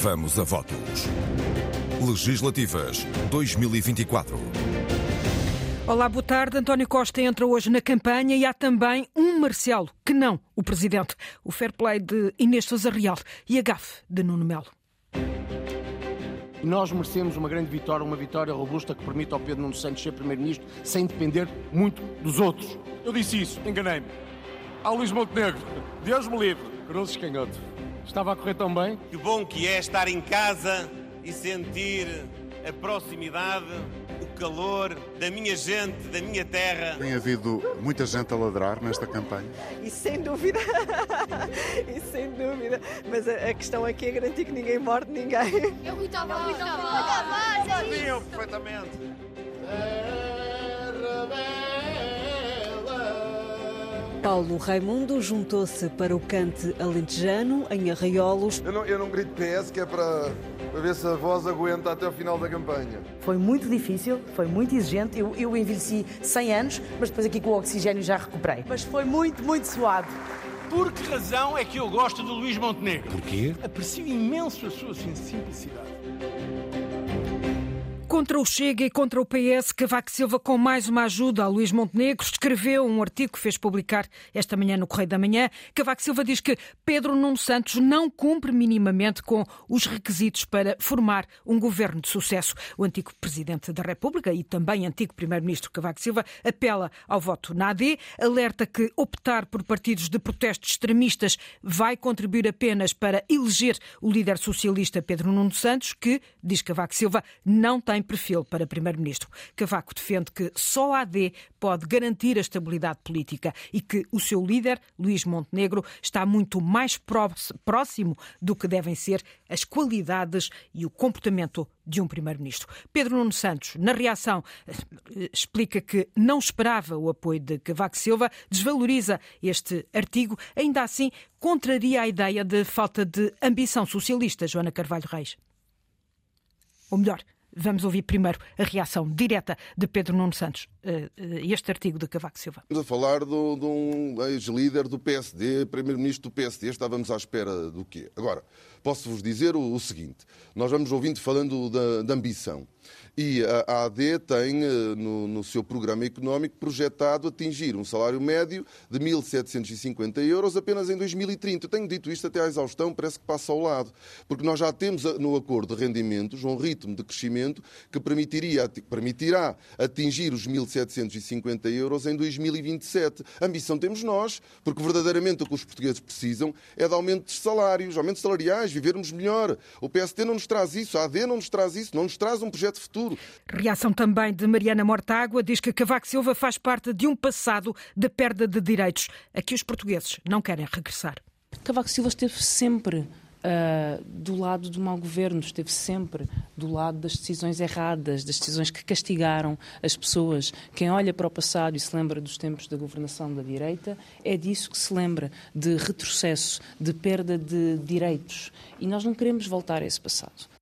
Vamos a votos. Legislativas 2024. Olá, boa tarde. António Costa entra hoje na campanha e há também um Marcelo, que não o presidente. O fair play de Inês Sousa Real e a gafe de Nuno Melo. Nós merecemos uma grande vitória, uma vitória robusta que permita ao Pedro Nuno Santos ser Primeiro-Ministro sem depender muito dos outros. Eu disse isso, enganei-me. Ao Luís Montenegro, Deus me livre, grosso escanhoto. Estava a correr tão bem. Que bom que é estar em casa e sentir a proximidade, o calor da minha gente, da minha terra. Tem havido muita gente a ladrar nesta campanha? E sem dúvida, e sem dúvida. Mas a, a, questão aqui é garantir que ninguém morde ninguém. É Rui Tavares, é Rui Tavares. Sabiam perfeitamente. Paulo Raimundo juntou-se para o cante alentejano em Arraiolos. Eu não, eu não grito PS, que é para, para ver se a voz aguenta até o final da campanha. Foi muito difícil, foi muito exigente. Eu, eu envelheci 100 anos, mas depois aqui com o oxigênio já recuperei. Mas foi muito, muito suado. Por que razão é que eu gosto do Luís Montenegro? Porquê? Aprecio imenso a sua simplicidade. Contra o Chega e contra o PS, Cavaco Silva, com mais uma ajuda a Luís Montenegro, escreveu um artigo que fez publicar esta manhã no Correio da Manhã. Cavaco Silva diz que Pedro Nuno Santos não cumpre minimamente com os requisitos para formar um governo de sucesso. O antigo Presidente da República e também antigo Primeiro-Ministro Cavaco Silva apela ao voto na AD, alerta que optar por partidos de protestos extremistas vai contribuir apenas para eleger o líder socialista Pedro Nuno Santos, que, diz Cavaco Silva, não tem perfil para primeiro-ministro. Cavaco defende que só a AD pode garantir a estabilidade política e que o seu líder, Luís Montenegro, está muito mais próximo do que devem ser as qualidades e o comportamento de um primeiro-ministro. Pedro Nuno Santos, na reação, explica que não esperava o apoio de Cavaco Silva, desvaloriza este artigo, ainda assim contraria a ideia de falta de ambição socialista, Joana Carvalho Reis. Ou melhor, Vamos ouvir primeiro a reação direta de Pedro Nuno Santos este artigo de Cavaco Silva. Estamos a falar de um ex-líder do PSD, primeiro-ministro do PSD. Estávamos à espera do quê? Agora, posso-vos dizer o, o, seguinte: nós vamos ouvindo falando da, da ambição. E a AD tem eh, no, no, seu programa económico projetado atingir um salário médio de 1.750 euros apenas em 2030. Eu tenho dito isto até à exaustão, parece que passa ao lado. Porque nós já temos no acordo de rendimentos um ritmo de crescimento que permitiria, permitirá atingir os 1.750 euros em 2027. A ambição temos nós, porque verdadeiramente o que os portugueses precisam é de aumento de salários, aumentos salariais, vivermos melhor. O PST não nos traz isso, a AD não nos traz isso, não nos traz um projeto futuro futuro. Reação também de Mariana Mortágua, diz que Cavaco Silva faz parte de um passado de perda de direitos a que os portugueses não querem regressar. Cavaco Silva esteve sempre Uh, do lado do mau governo, esteve sempre do lado das decisões erradas, das decisões que castigaram as pessoas. Quem olha para o passado e se lembra dos tempos da governação da direita, é disso que se lembra, de retrocesso, de perda de direitos. E nós não queremos voltar a esse passado.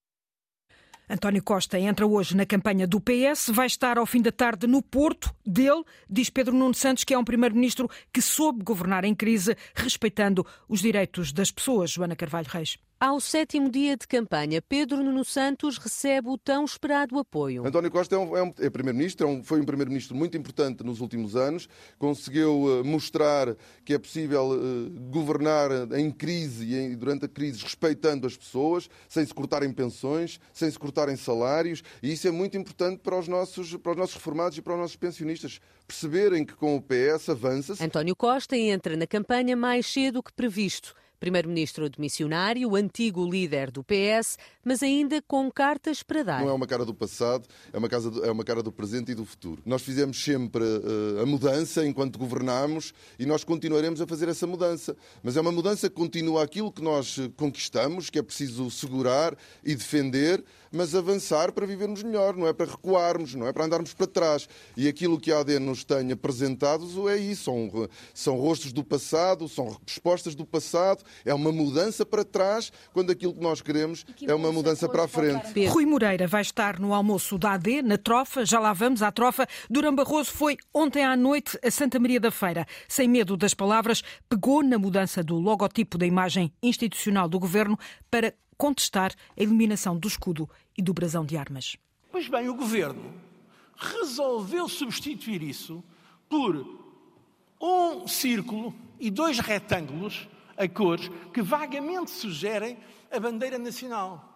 António Costa entra hoje na campanha do PS, vai estar ao fim da tarde no Porto. Dele, diz Pedro Nuno Santos, que é um primeiro-ministro que soube governar em crise, respeitando os direitos das pessoas. Joana Carvalho Reis. Ao sétimo dia de campanha, Pedro Nuno Santos recebe o tão esperado apoio. António Costa é, um, é, um, é primeiro-ministro, é um, foi um primeiro-ministro muito importante nos últimos anos, conseguiu uh, mostrar que é possível uh, governar em crise e em, durante a crise respeitando as pessoas, sem se cortarem pensões, sem se cortarem salários, e isso é muito importante para os nossos, para os nossos reformados e para os nossos pensionistas perceberem que com o PS avança-se. António Costa entra na campanha mais cedo que previsto. Primeiro-ministro de missionário, antigo líder do PS, mas ainda com cartas para dar. Não é uma cara do passado, é uma, casa do, é uma cara do presente e do futuro. Nós fizemos sempre uh, a mudança enquanto governámos e nós continuaremos a fazer essa mudança. Mas é uma mudança que continua aquilo que nós conquistamos, que é preciso segurar e defender, mas avançar para vivermos melhor, não é para recuarmos, não é para andarmos para trás. E aquilo que a AD nos tem apresentado é isso: são, são rostos do passado, são respostas do passado, é uma mudança para trás, quando aquilo que nós queremos que é uma mudança para a frente. Rui Moreira vai estar no almoço da AD, na Trofa, já lá vamos à Trofa. Durão Barroso foi ontem à noite a Santa Maria da Feira. Sem medo das palavras, pegou na mudança do logotipo da imagem institucional do governo para contestar a eliminação do escudo e do brasão de armas. Pois bem, o governo resolveu substituir isso por um círculo e dois retângulos a cores que vagamente sugerem a bandeira nacional.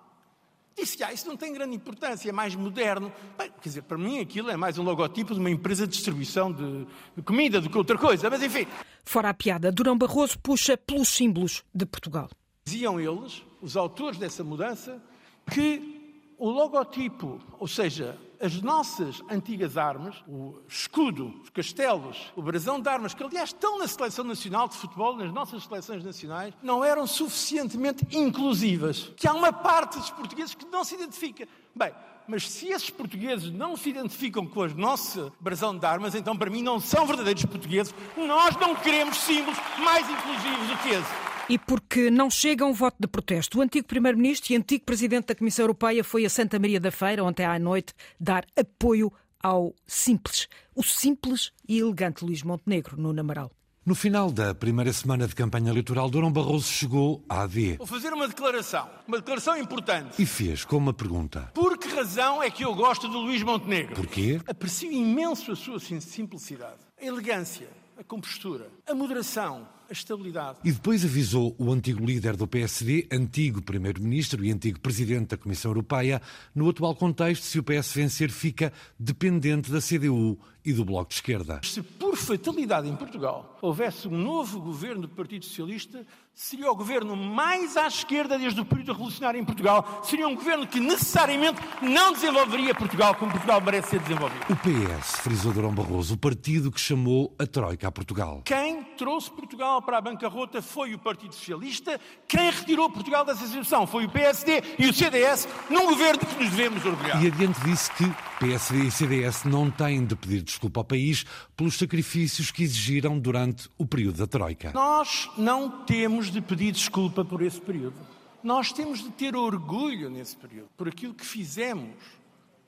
Disse, ah, isso não tem grande importância, é mais moderno. Bem, quer dizer, para mim aquilo é mais um logotipo de uma empresa de distribuição de, de comida do que outra coisa, mas enfim. Fora a piada, Durão Barroso puxa pelos símbolos de Portugal. Diziam eles, os autores dessa mudança, que o logotipo, ou seja, as nossas antigas armas, o escudo, os castelos, o brasão de armas, que aliás estão na seleção nacional de futebol, nas nossas seleções nacionais, não eram suficientemente inclusivas. Que há uma parte dos portugueses que não se identifica. Bem, mas se esses portugueses não se identificam com a nossa brasão de armas, então para mim não são verdadeiros portugueses. Nós não queremos símbolos mais inclusivos do que esse. E porque não chega um voto de protesto, o antigo Primeiro-Ministro e antigo Presidente da Comissão Europeia foi a Santa Maria da Feira, ontem à noite, dar apoio ao simples, o simples e elegante Luís Montenegro, no Namaral. No final da primeira semana de campanha eleitoral, Durão Barroso chegou à AD. Vou fazer uma declaração, uma declaração importante. E fez com uma pergunta. Por que razão é que eu gosto do Luís Montenegro? Porquê? Aprecio imenso a sua simplicidade, a elegância, a compostura, a moderação, a estabilidade. E depois avisou o antigo líder do PSD, antigo primeiro-ministro e antigo presidente da Comissão Europeia, no atual contexto, se o PS vencer, fica dependente da CDU e do Bloco de Esquerda. Se por fatalidade em Portugal houvesse um novo governo do Partido Socialista, seria o governo mais à esquerda desde o período revolucionário em Portugal. Seria um governo que necessariamente não desenvolveria Portugal como Portugal merece ser desenvolvido. O PS, frisou Durão Barroso, o partido que chamou a Troika a Portugal. Quem trouxe Portugal para a bancarrota foi o Partido Socialista. Quem retirou Portugal dessa situação foi o PSD e o CDS, num governo que nos devemos orgulhar. E adiante disse que PSD e CDS não têm de pedir desculpa ao país pelos sacrifícios que exigiram durante o período da Troika. Nós não temos de pedir desculpa por esse período. Nós temos de ter orgulho nesse período, por aquilo que fizemos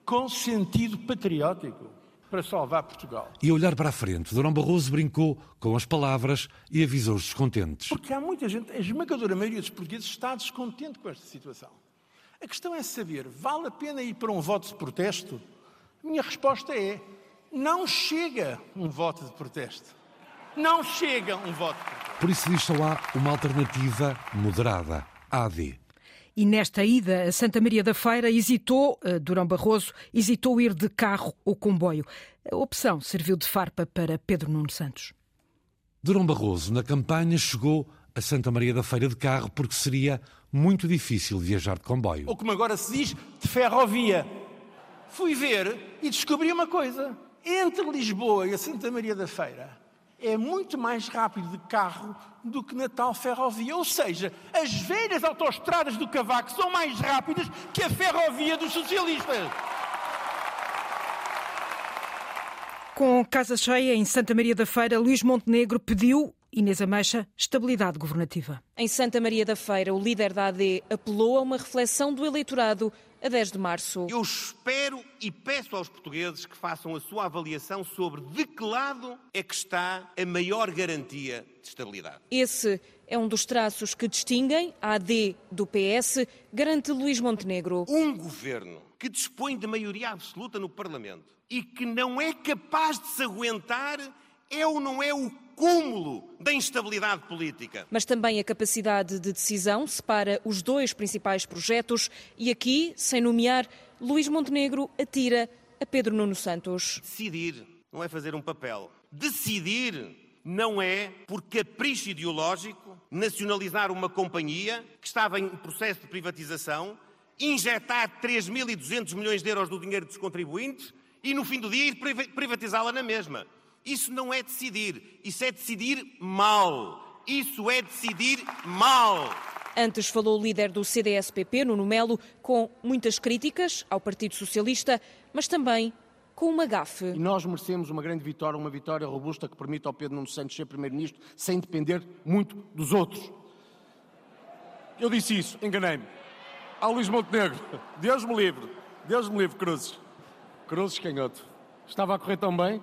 com sentido patriótico para salvar Portugal. E a olhar para a frente, Durão Barroso brincou com as palavras e avisou os descontentes. Porque há muita gente, a esmagadora maioria dos portugueses está descontente com esta situação. A questão é saber, vale a pena ir para um voto de protesto? A minha resposta é: não chega um voto de protesto. Não chega um voto. Por isso diz só há uma alternativa moderada, AD. E nesta ida a Santa Maria da Feira hesitou, uh, Durão Barroso, hesitou ir de carro ou comboio. A opção serviu de farpa para Pedro Nuno Santos. Durão Barroso, na campanha, chegou a Santa Maria da Feira de carro porque seria muito difícil viajar de comboio. Ou como agora se diz, de ferrovia. Fui ver e descobri uma coisa. Entre Lisboa e a Santa Maria da Feira é muito mais rápido de carro do que na tal ferrovia. Ou seja, as velhas autoestradas do Cavaco são mais rápidas que a ferrovia dos socialistas. Com casa cheia em Santa Maria da Feira, Luís Montenegro pediu Inês Ameixa, estabilidade governativa. Em Santa Maria da Feira, o líder da AD apelou a uma reflexão do eleitorado a 10 de março. Eu espero e peço aos portugueses que façam a sua avaliação sobre de que lado é que está a maior garantia de estabilidade. Esse é um dos traços que distinguem a AD do PS, garante Luís Montenegro. Um governo que dispõe de maioria absoluta no Parlamento e que não é capaz de se aguentar é ou não é o cúmulo da instabilidade política. Mas também a capacidade de decisão separa os dois principais projetos e aqui, sem nomear, Luís Montenegro atira a Pedro Nuno Santos. Decidir não é fazer um papel. Decidir não é, por capricho ideológico, nacionalizar uma companhia que estava em processo de privatização, injetar 3.200 milhões de euros do dinheiro dos contribuintes e, no fim do dia, ir privatizá-la na mesma. Isso não é decidir, isso é decidir mal. Isso é decidir mal. Antes falou o líder do CDS-PP, Nuno Melo, com muitas críticas ao Partido Socialista, mas também com uma gafe. E nós merecemos uma grande vitória, uma vitória robusta que permita ao Pedro Nuno Santos ser Primeiro-Ministro sem depender muito dos outros. Eu disse isso, enganei-me. Ao Luís Montenegro, Deus me livre, Deus me livre, Cruzes. Cruzes, canhoto. Estava a correr tão bem.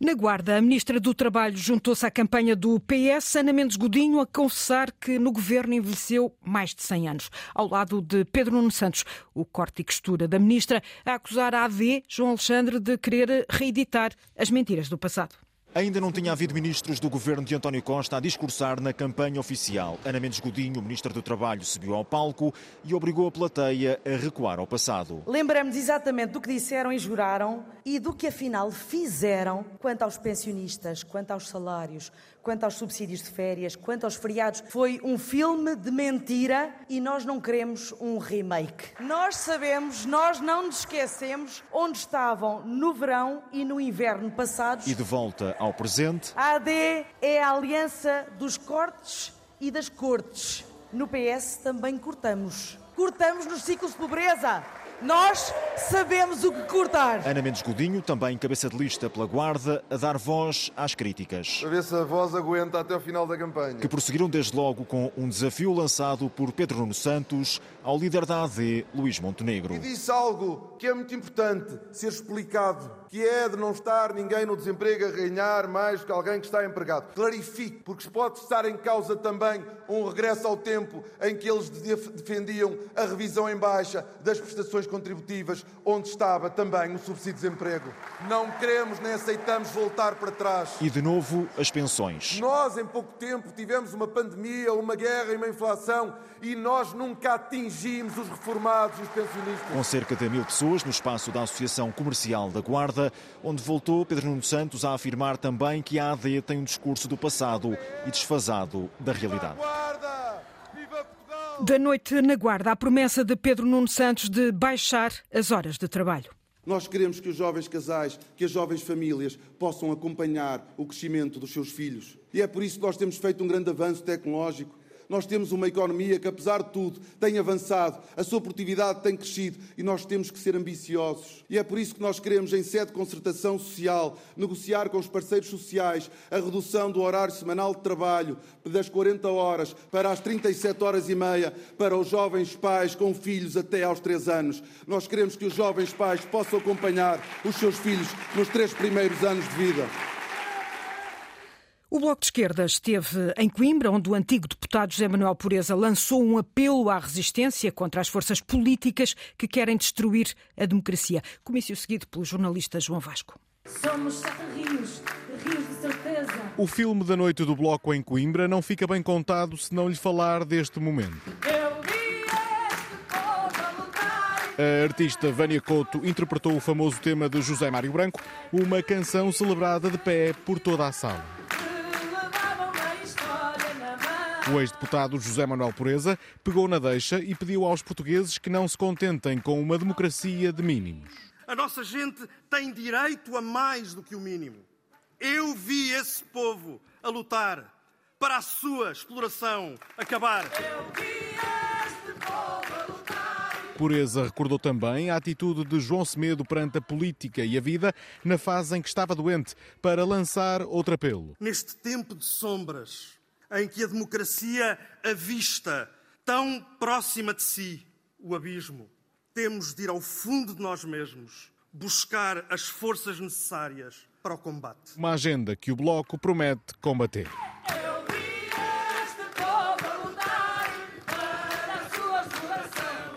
Na Guarda, a Ministra do Trabalho juntou-se à campanha do PS, Ana Mendes Godinho, a confessar que no governo envelheceu mais de 100 anos. Ao lado de Pedro Nuno Santos, o corte e costura da Ministra, a acusar a AD, João Alexandre, de querer reeditar as mentiras do passado. Ainda não tinha havido ministros do governo de António Costa a discursar na campanha oficial. Ana Mendes Godinho, ministra do Trabalho, subiu ao palco e obrigou a plateia a recuar ao passado. Lembramos exatamente do que disseram e juraram e do que afinal fizeram quanto aos pensionistas, quanto aos salários, quanto aos subsídios de férias, quanto aos feriados. Foi um filme de mentira e nós não queremos um remake. Nós sabemos, nós não nos esquecemos onde estavam no verão e no inverno passados. E de volta ao presente. A AD é a aliança dos cortes e das cortes. No PS também cortamos. Cortamos nos ciclos de pobreza. Nós sabemos o que cortar. Ana Mendes Godinho, também cabeça de lista pela Guarda, a dar voz às críticas. A ver se a voz aguenta até o final da campanha. Que prosseguiram desde logo com um desafio lançado por Pedro Nuno Santos ao líder da AD, Luís Montenegro. E disse algo que é muito importante ser explicado, que é de não estar ninguém no desemprego a ganhar mais que alguém que está empregado. Clarifique, porque pode estar em causa também um regresso ao tempo em que eles defendiam a revisão em baixa das prestações contributivas, onde estava também o subsídio de desemprego. Não queremos nem aceitamos voltar para trás. E de novo, as pensões. Nós, em pouco tempo, tivemos uma pandemia, uma guerra e uma inflação e nós nunca atingimos os reformados e os pensionistas. Com cerca de mil pessoas no espaço da Associação Comercial da Guarda, onde voltou Pedro Nuno Santos a afirmar também que a AD tem um discurso do passado e desfasado da realidade. Da noite na Guarda, a promessa de Pedro Nuno Santos de baixar as horas de trabalho. Nós queremos que os jovens casais, que as jovens famílias possam acompanhar o crescimento dos seus filhos. E é por isso que nós temos feito um grande avanço tecnológico nós temos uma economia que, apesar de tudo, tem avançado, a sua produtividade tem crescido e nós temos que ser ambiciosos. E é por isso que nós queremos, em sede de concertação social, negociar com os parceiros sociais a redução do horário semanal de trabalho das 40 horas para as 37 horas e meia para os jovens pais com filhos até aos 3 anos. Nós queremos que os jovens pais possam acompanhar os seus filhos nos três primeiros anos de vida. O Bloco de Esquerda esteve em Coimbra, onde o antigo deputado José Manuel Pureza lançou um apelo à resistência contra as forças políticas que querem destruir a democracia. Comício seguido pelo jornalista João Vasco. Somos rios, rios de certeza. O filme da noite do Bloco em Coimbra não fica bem contado se não lhe falar deste momento. A artista Vânia Couto interpretou o famoso tema de José Mário Branco, uma canção celebrada de pé por toda a sala. O ex-deputado José Manuel Pureza pegou na deixa e pediu aos portugueses que não se contentem com uma democracia de mínimos. A nossa gente tem direito a mais do que o mínimo. Eu vi esse povo a lutar para a sua exploração acabar. Pureza recordou também a atitude de João Semedo perante a política e a vida na fase em que estava doente, para lançar outro apelo. Neste tempo de sombras, em que a democracia avista tão próxima de si o abismo. Temos de ir ao fundo de nós mesmos, buscar as forças necessárias para o combate. Uma agenda que o Bloco promete combater.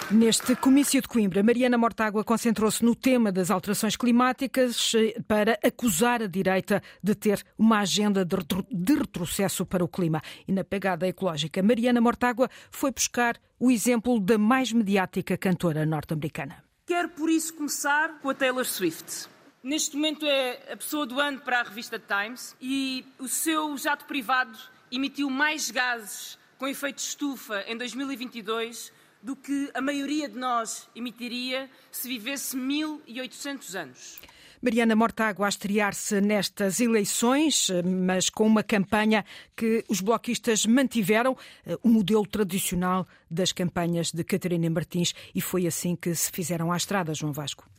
Neste comício de Coimbra, Mariana Mortágua concentrou-se no tema das alterações climáticas eh, para acusar a direita de ter uma agenda de retrocesso para o clima. E na pegada ecológica, Mariana Mortágua foi buscar o exemplo da mais mediática cantora norte-americana. Quero por isso começar com a Taylor Swift. Neste momento é a pessoa do ano para a revista Times e o seu jato privado emitiu mais gases com efeito de estufa em 2022 do que a maioria de nós emitiria se vivesse 1800 anos. Mariana Mortágua a estrear-se nestas eleições, mas com uma campanha que os bloquistas mantiveram, eh, o modelo tradicional das campanhas de Catarina Martins, e foi assim que se fizeram à estrada, João Vasco.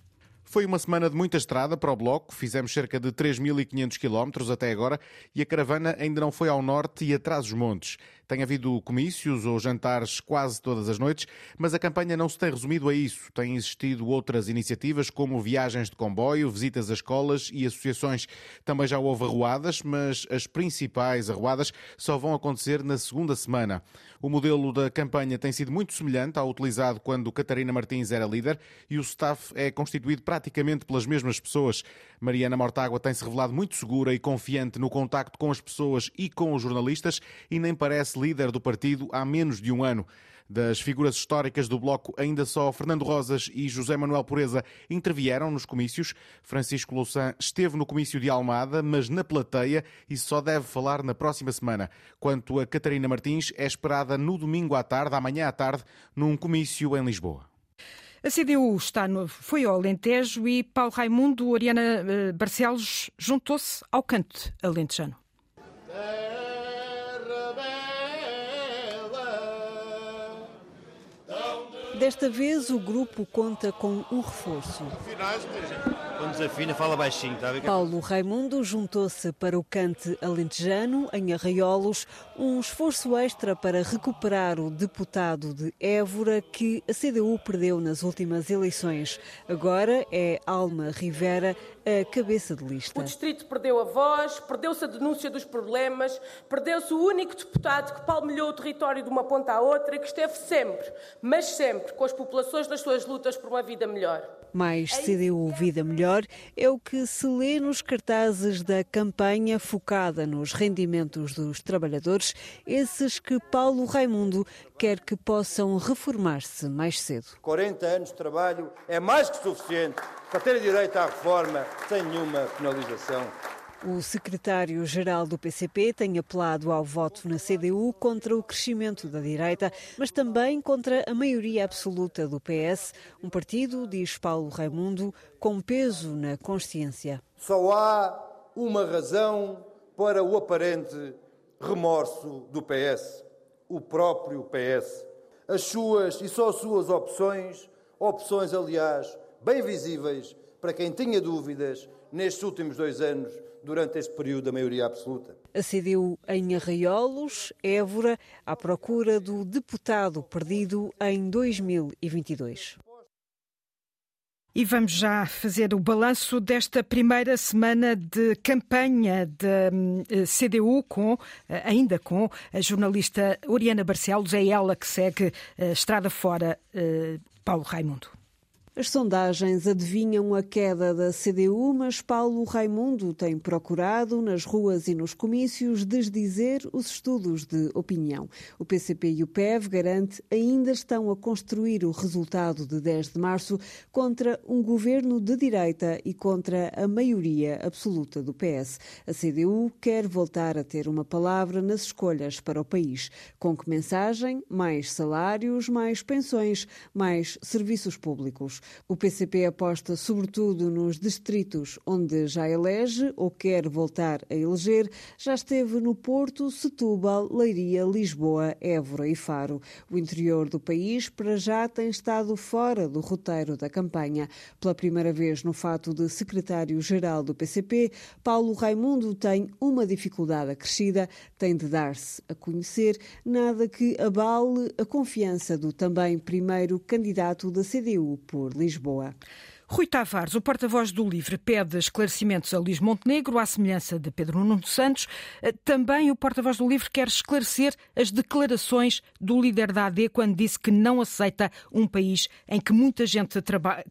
Foi uma semana de muita estrada para o Bloco, fizemos cerca de 3.500 quilómetros até agora e a caravana ainda não foi ao norte e atrás dos montes. Tem havido comícios ou jantares quase todas as noites, mas a campanha não se tem resumido a isso. Têm existido outras iniciativas, como viagens de comboio, visitas a escolas e associações. Também já houve arruadas, mas as principais arruadas só vão acontecer na segunda semana. O modelo da campanha tem sido muito semelhante ao utilizado quando Catarina Martins era líder e o staff é constituído praticamente pelas mesmas pessoas. Mariana Mortágua tem-se revelado muito segura e confiante no contacto com as pessoas e com os jornalistas e nem parece líder do partido há menos de um ano. Das figuras históricas do Bloco, ainda só Fernando Rosas e José Manuel Pureza intervieram nos comícios. Francisco Louçã esteve no comício de Almada, mas na plateia e só deve falar na próxima semana. Quanto a Catarina Martins, é esperada no domingo à tarde, amanhã à tarde, num comício em Lisboa. A CDU está no, foi ao Alentejo e Paulo Raimundo Oriana eh, Barcelos juntou-se ao canto alentejano. Desta vez o grupo conta com um reforço. Quando desafina, fala baixinho, ver? Paulo Raimundo juntou-se para o cante alentejano, em Arraiolos, um esforço extra para recuperar o deputado de Évora que a CDU perdeu nas últimas eleições. Agora é Alma Rivera a cabeça de lista. O distrito perdeu a voz, perdeu-se a denúncia dos problemas, perdeu-se o único deputado que palmilhou o território de uma ponta à outra e que esteve sempre, mas sempre, com as populações nas suas lutas por uma vida melhor. Mais CDU Vida Melhor é o que se lê nos cartazes da campanha focada nos rendimentos dos trabalhadores, esses que Paulo Raimundo quer que possam reformar-se mais cedo. 40 anos de trabalho é mais que suficiente para ter direito à reforma sem nenhuma penalização. O secretário-geral do PCP tem apelado ao voto na CDU contra o crescimento da direita, mas também contra a maioria absoluta do PS, um partido, diz Paulo Raimundo, com peso na consciência. Só há uma razão para o aparente remorso do PS: o próprio PS. As suas e só as suas opções, opções, aliás, bem visíveis para quem tinha dúvidas nestes últimos dois anos durante este período da maioria absoluta. A CDU em Arraiolos, Évora, à procura do deputado perdido em 2022. E vamos já fazer o balanço desta primeira semana de campanha da eh, CDU, com, eh, ainda com a jornalista Oriana Barcelos, é ela que segue a estrada fora Paulo Raimundo. As sondagens adivinham a queda da CDU, mas Paulo Raimundo tem procurado, nas ruas e nos comícios, desdizer os estudos de opinião. O PCP e o PEV, garante, ainda estão a construir o resultado de 10 de março contra um governo de direita e contra a maioria absoluta do PS. A CDU quer voltar a ter uma palavra nas escolhas para o país. Com que mensagem? Mais salários, mais pensões, mais serviços públicos. O PCP aposta sobretudo nos distritos onde já elege ou quer voltar a eleger. Já esteve no Porto, Setúbal, Leiria, Lisboa, Évora e Faro. O interior do país, para já, tem estado fora do roteiro da campanha. Pela primeira vez no fato de secretário-geral do PCP, Paulo Raimundo tem uma dificuldade acrescida, tem de dar-se a conhecer, nada que abale a confiança do também primeiro candidato da CDU por Lisboa. Rui Tavares, o porta-voz do LIVRE, pede esclarecimentos a Luís Montenegro, à semelhança de Pedro Nuno Santos. Eh, também o porta-voz do LIVRE quer esclarecer as declarações do líder da AD quando disse que não aceita um país em que muita gente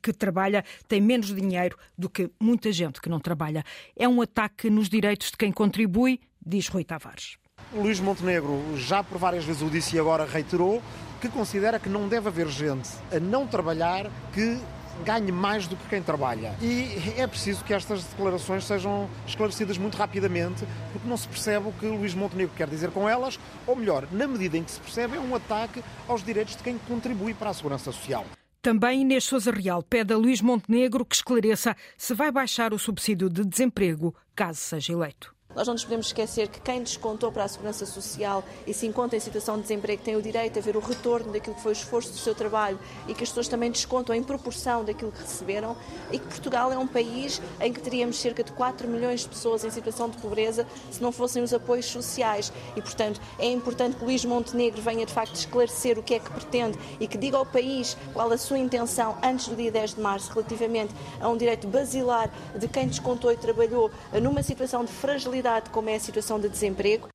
que trabalha tem menos dinheiro do que muita gente que não trabalha. É um ataque nos direitos de quem contribui, diz Rui Tavares. Luís Montenegro já por várias vezes o disse e agora reiterou que considera que não deve haver gente a não trabalhar que ganhe mais do que quem trabalha. E é preciso que estas declarações sejam esclarecidas muito rapidamente, porque não se percebe o que Luís Montenegro quer dizer com elas, ou melhor, na medida em que se percebe, é um ataque aos direitos de quem contribui para a segurança social. Também Inês Souza Real pede a Luís Montenegro que esclareça se vai baixar o subsídio de desemprego caso seja eleito. Nós não nos podemos esquecer que quem descontou para a Segurança Social e se encontra em situação de desemprego tem o direito a ver o retorno daquilo que foi o esforço do seu trabalho e que as pessoas também descontam em proporção daquilo que receberam e que Portugal é um país em que teríamos cerca de 4 milhões de pessoas em situação de pobreza se não fossem os apoios sociais. E, portanto, é importante que Luís Montenegro venha de facto esclarecer o que é que pretende e que diga ao país qual a sua intenção antes do dia 10 de março relativamente a um direito basilar de quem descontou e trabalhou numa situação de fragilidade como é a situação de desemprego.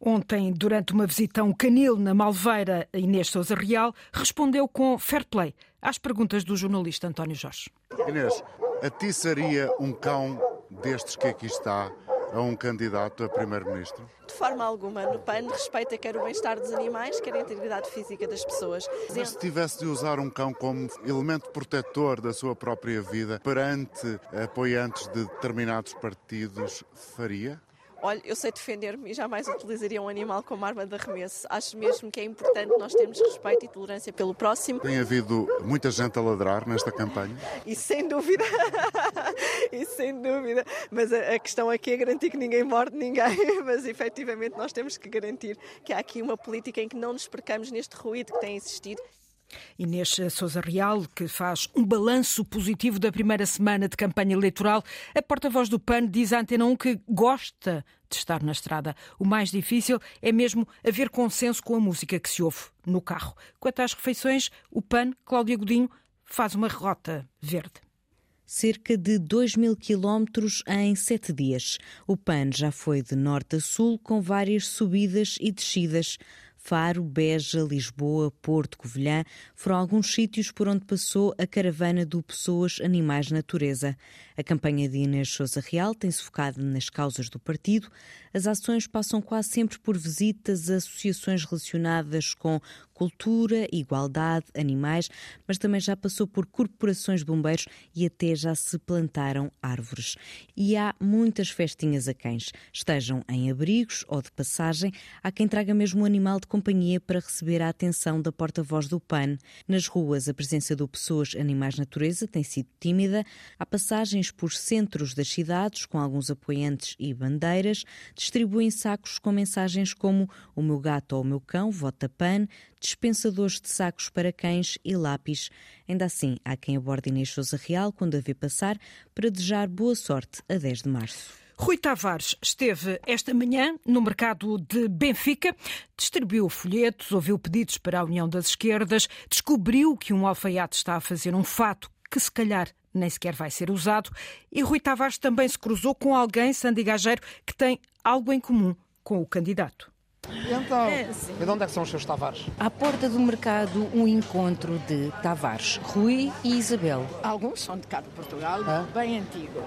Ontem, durante uma visita a um canil na Malveira, Inês Souza Real respondeu com fair play às perguntas do jornalista António Jorge. Inês, atiçaria um cão destes que aqui está a um candidato a primeiro-ministro? De forma alguma, no PAN respeita quer o bem-estar dos animais, quer a integridade física das pessoas. Mas se tivesse de usar um cão como elemento protetor da sua própria vida perante apoiantes de determinados partidos, faria? Olha, eu sei defender-me e jamais utilizaria um animal como arma de arremesso. Acho mesmo que é importante nós termos respeito e tolerância pelo próximo. Tem havido muita gente a ladrar nesta campanha? E sem dúvida, e sem dúvida. Mas a, a, questão aqui é garantir que ninguém morde ninguém. Mas efetivamente nós temos que garantir que há aqui uma política em que não nos percamos neste ruído que tem existido. Inês Souza Real, que faz um balanço positivo da primeira semana de campanha eleitoral. A porta-voz do PAN diz à Antena 1 que gosta de estar na estrada. O mais difícil é mesmo haver consenso com a música que se ouve no carro. Quanto às refeições, o PAN, Cláudia Godinho, faz uma rota verde cerca de 2 mil quilómetros em sete dias. O PAN já foi de norte a sul, com várias subidas e descidas. Faro, Beja, Lisboa, Porto, Covilhã foram alguns sítios por onde passou a caravana do Pessoas, Animais, Natureza. A campanha de Inês Souza Real tem-se focado nas causas do partido. As ações passam quase sempre por visitas a associações relacionadas com cultura, igualdade, animais, mas também já passou por corporações de bombeiros e até já se plantaram árvores. E há muitas festinhas a cães, estejam em abrigos ou de passagem, há quem traga mesmo um animal de companhia para receber a atenção da porta-voz do PAN. Nas ruas, a presença do Pessoas Animais Natureza tem sido tímida, há passagens por centros das cidades com alguns apoiantes e bandeiras, distribuem sacos com mensagens como o meu gato ou o meu cão, vota PAN, dispensadores de sacos para cães e lápis. Ainda assim, há quem aborde Inês Souza Real quando a vê passar para desejar boa sorte a 10 de março. Rui Tavares esteve esta manhã no mercado de Benfica, distribuiu folhetos, ouviu pedidos para a União das Esquerdas, descobriu que um alfaiate está a fazer um fato que se calhar nem sequer vai ser usado, e Rui Tavares também se cruzou com alguém, Sandy Gageiro, que tem algo em comum com o candidato. Então, é, de onde é que são os seus Tavares? À porta do mercado, um encontro de Tavares, Rui e Isabel. Alguns são de cá de Portugal, bem antigo,